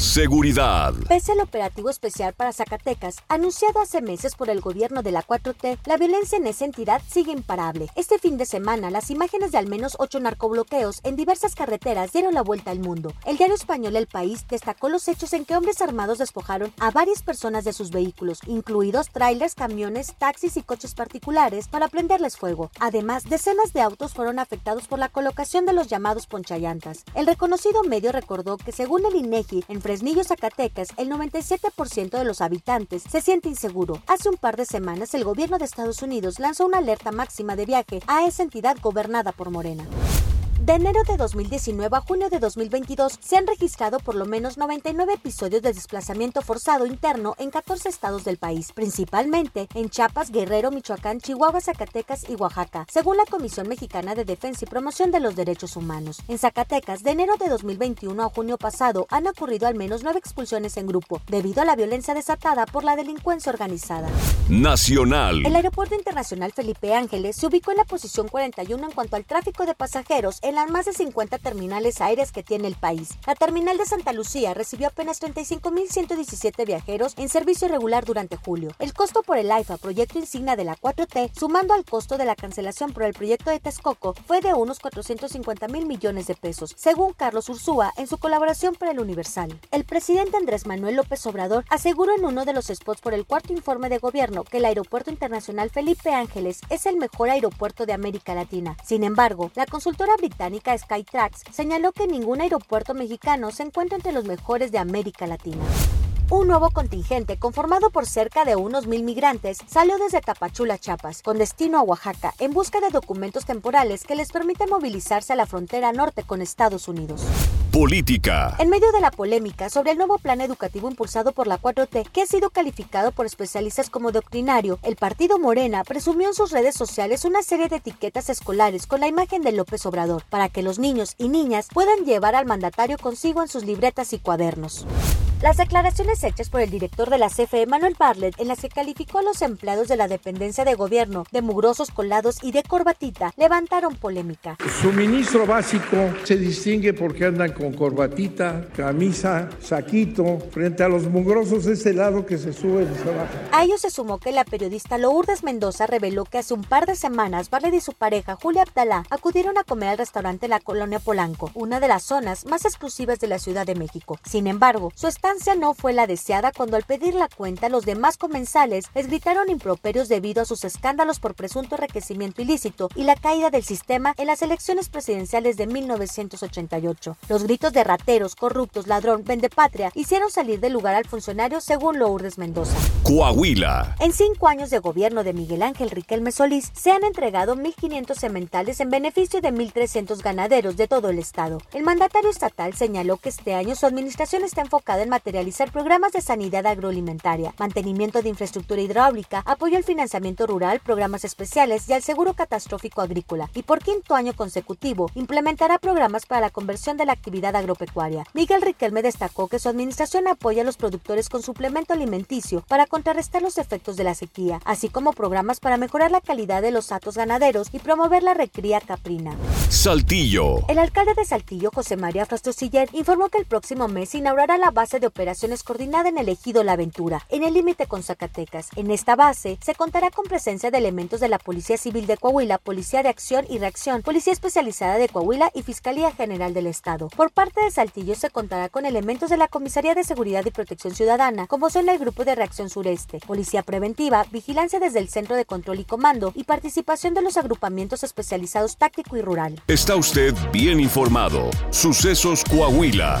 Seguridad. Pese al operativo especial para Zacatecas, anunciado hace meses por el gobierno de la 4T, la violencia en esa entidad sigue imparable. Este fin de semana, las imágenes de al menos ocho narcobloqueos en diversas carreteras dieron la vuelta al mundo. El diario español El País destacó los hechos en que hombres armados despojaron a varias personas de sus vehículos, incluidos trailers, camiones, taxis y coches particulares, para prenderles fuego. Además, decenas de autos fueron afectados por la colocación de los llamados ponchallantas. El reconocido medio recordó que según el INEGI, en Fresnillo, Zacatecas, el 97% de los habitantes se siente inseguro. Hace un par de semanas, el gobierno de Estados Unidos lanzó una alerta máxima de viaje a esa entidad gobernada por Morena. De enero de 2019 a junio de 2022 se han registrado por lo menos 99 episodios de desplazamiento forzado interno en 14 estados del país, principalmente en Chiapas, Guerrero, Michoacán, Chihuahua, Zacatecas y Oaxaca, según la Comisión Mexicana de Defensa y Promoción de los Derechos Humanos. En Zacatecas, de enero de 2021 a junio pasado han ocurrido al menos nueve expulsiones en grupo, debido a la violencia desatada por la delincuencia organizada. Nacional. El Aeropuerto Internacional Felipe Ángeles se ubicó en la posición 41 en cuanto al tráfico de pasajeros en las más de 50 terminales aéreas que tiene el país. La terminal de Santa Lucía recibió apenas 35.117 viajeros en servicio regular durante julio. El costo por el AIFA, proyecto insignia de la 4T, sumando al costo de la cancelación por el proyecto de Texcoco, fue de unos 450 mil millones de pesos, según Carlos Ursúa en su colaboración para el Universal. El presidente Andrés Manuel López Obrador aseguró en uno de los spots por el cuarto informe de gobierno que el Aeropuerto Internacional Felipe Ángeles es el mejor aeropuerto de América Latina. Sin embargo, la consultora británica Skytrax señaló que ningún aeropuerto mexicano se encuentra entre los mejores de América Latina. Un nuevo contingente conformado por cerca de unos mil migrantes salió desde Tapachula, Chiapas, con destino a Oaxaca, en busca de documentos temporales que les permitan movilizarse a la frontera norte con Estados Unidos. Política. En medio de la polémica sobre el nuevo plan educativo impulsado por la 4T, que ha sido calificado por especialistas como doctrinario, el partido Morena presumió en sus redes sociales una serie de etiquetas escolares con la imagen de López Obrador, para que los niños y niñas puedan llevar al mandatario consigo en sus libretas y cuadernos. Las declaraciones hechas por el director de la CFE, Manuel Bartlett, en las que calificó a los empleados de la dependencia de gobierno de mugrosos colados y de corbatita, levantaron polémica. Su ministro básico se distingue porque andan con corbatita, camisa, saquito. Frente a los mugrosos es el lado que se sube y se baja. A ello se sumó que la periodista Lourdes Mendoza reveló que hace un par de semanas Bartlett y su pareja Julia Abdalá acudieron a comer al restaurante La Colonia Polanco, una de las zonas más exclusivas de la Ciudad de México. Sin embargo, su estancia no fue la deseada cuando al pedir la cuenta los demás comensales les gritaron improperios debido a sus escándalos por presunto enriquecimiento ilícito y la caída del sistema en las elecciones presidenciales de 1988. Los gritos de rateros, corruptos, ladrón, vendepatria hicieron salir del lugar al funcionario según Lourdes Mendoza. Coahuila. En cinco años de gobierno de Miguel Ángel Riquelme Solís se han entregado 1.500 sementales en beneficio de 1.300 ganaderos de todo el estado. El mandatario estatal señaló que este año su administración está enfocada en materializar programas de sanidad agroalimentaria, mantenimiento de infraestructura hidráulica, apoyo al financiamiento rural, programas especiales y al seguro catastrófico agrícola. Y por quinto año consecutivo, implementará programas para la conversión de la actividad agropecuaria. Miguel Riquelme destacó que su administración apoya a los productores con suplemento alimenticio para contrarrestar los efectos de la sequía, así como programas para mejorar la calidad de los atos ganaderos y promover la recría caprina. Saltillo. El alcalde de Saltillo, José María Frastosiller, informó que el próximo mes inaugurará la base de operaciones coordinada en el ejido La Aventura, en el límite con Zacatecas. En esta base se contará con presencia de elementos de la Policía Civil de Coahuila, Policía de Acción y Reacción, Policía Especializada de Coahuila y Fiscalía General del Estado. Por parte de Saltillo se contará con elementos de la Comisaría de Seguridad y Protección Ciudadana, como son el Grupo de Reacción Sureste, Policía Preventiva, Vigilancia desde el Centro de Control y Comando y participación de los agrupamientos especializados táctico y rural. Está usted bien informado. Sucesos Coahuila.